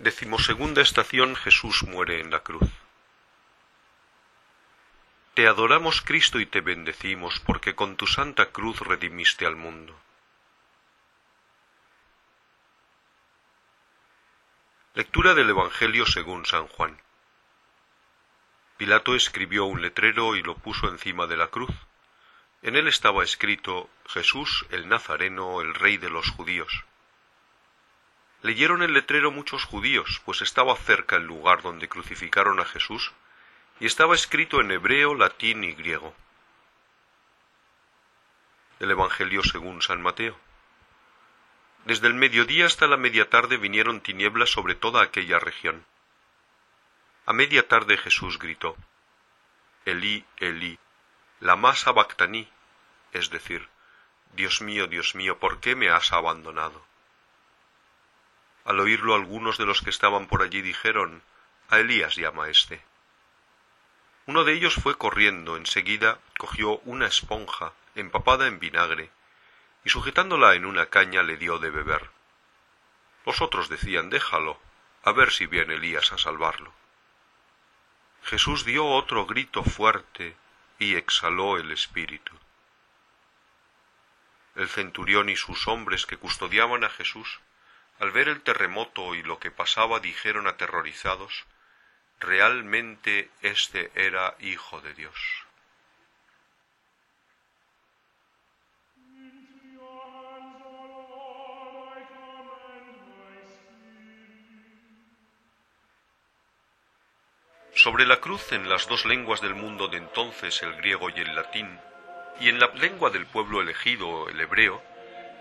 Decimosegunda estación Jesús muere en la cruz. Te adoramos Cristo y te bendecimos porque con tu santa cruz redimiste al mundo. Lectura del Evangelio según San Juan. Pilato escribió un letrero y lo puso encima de la cruz. En él estaba escrito Jesús el Nazareno, el Rey de los judíos. Leyeron el letrero muchos judíos, pues estaba cerca el lugar donde crucificaron a Jesús, y estaba escrito en hebreo, latín y griego. El Evangelio según San Mateo. Desde el mediodía hasta la media tarde vinieron tinieblas sobre toda aquella región. A media tarde Jesús gritó, Elí, Elí, lama sabactaní, es decir, Dios mío, Dios mío, ¿por qué me has abandonado? Al oírlo algunos de los que estaban por allí dijeron, A Elías llama éste. Uno de ellos fue corriendo, enseguida cogió una esponja empapada en vinagre, y sujetándola en una caña le dio de beber. Los otros decían, Déjalo, a ver si viene Elías a salvarlo. Jesús dio otro grito fuerte y exhaló el espíritu. El centurión y sus hombres que custodiaban a Jesús al ver el terremoto y lo que pasaba dijeron aterrorizados, realmente éste era Hijo de Dios. Sobre la cruz en las dos lenguas del mundo de entonces, el griego y el latín, y en la lengua del pueblo elegido, el hebreo,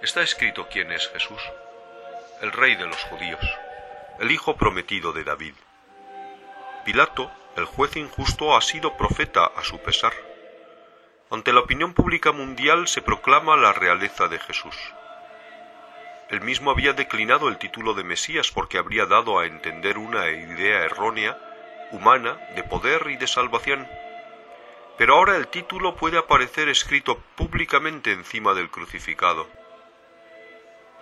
está escrito quién es Jesús el rey de los judíos, el hijo prometido de David. Pilato, el juez injusto, ha sido profeta a su pesar. Ante la opinión pública mundial se proclama la realeza de Jesús. Él mismo había declinado el título de Mesías porque habría dado a entender una idea errónea, humana, de poder y de salvación. Pero ahora el título puede aparecer escrito públicamente encima del crucificado.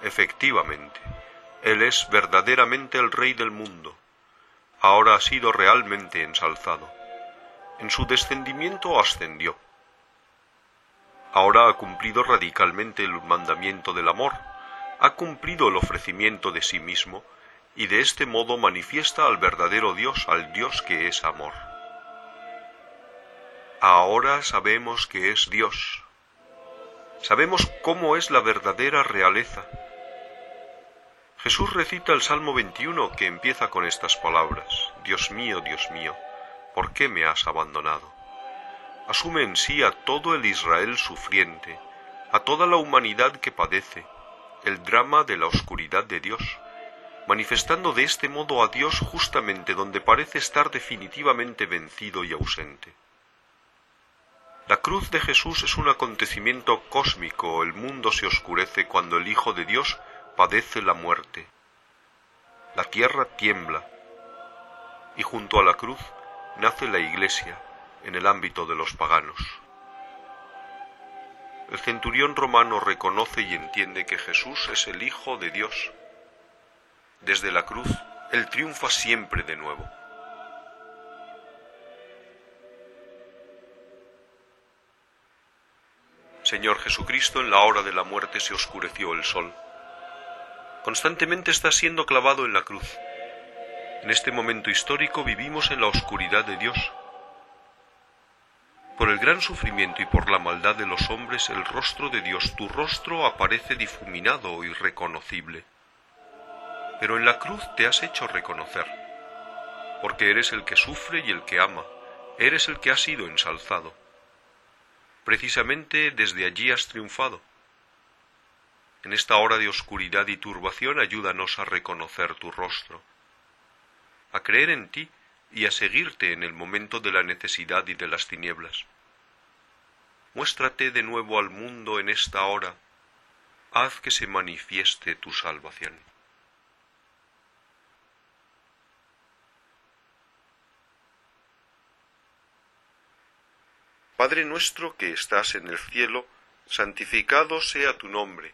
Efectivamente, él es verdaderamente el Rey del mundo. Ahora ha sido realmente ensalzado. En su descendimiento ascendió. Ahora ha cumplido radicalmente el mandamiento del amor, ha cumplido el ofrecimiento de sí mismo, y de este modo manifiesta al verdadero Dios, al Dios que es amor. Ahora sabemos que es Dios. Sabemos cómo es la verdadera realeza Jesús recita el Salmo 21 que empieza con estas palabras, Dios mío, Dios mío, ¿por qué me has abandonado? Asume en sí a todo el Israel sufriente, a toda la humanidad que padece, el drama de la oscuridad de Dios, manifestando de este modo a Dios justamente donde parece estar definitivamente vencido y ausente. La cruz de Jesús es un acontecimiento cósmico, el mundo se oscurece cuando el Hijo de Dios padece la muerte. La tierra tiembla y junto a la cruz nace la iglesia en el ámbito de los paganos. El centurión romano reconoce y entiende que Jesús es el Hijo de Dios. Desde la cruz, Él triunfa siempre de nuevo. Señor Jesucristo, en la hora de la muerte se oscureció el sol constantemente está siendo clavado en la cruz. En este momento histórico vivimos en la oscuridad de Dios. Por el gran sufrimiento y por la maldad de los hombres, el rostro de Dios, tu rostro, aparece difuminado y reconocible. Pero en la cruz te has hecho reconocer, porque eres el que sufre y el que ama, eres el que ha sido ensalzado. Precisamente desde allí has triunfado en esta hora de oscuridad y turbación ayúdanos a reconocer tu rostro, a creer en ti y a seguirte en el momento de la necesidad y de las tinieblas. Muéstrate de nuevo al mundo en esta hora, haz que se manifieste tu salvación. Padre nuestro que estás en el cielo, santificado sea tu nombre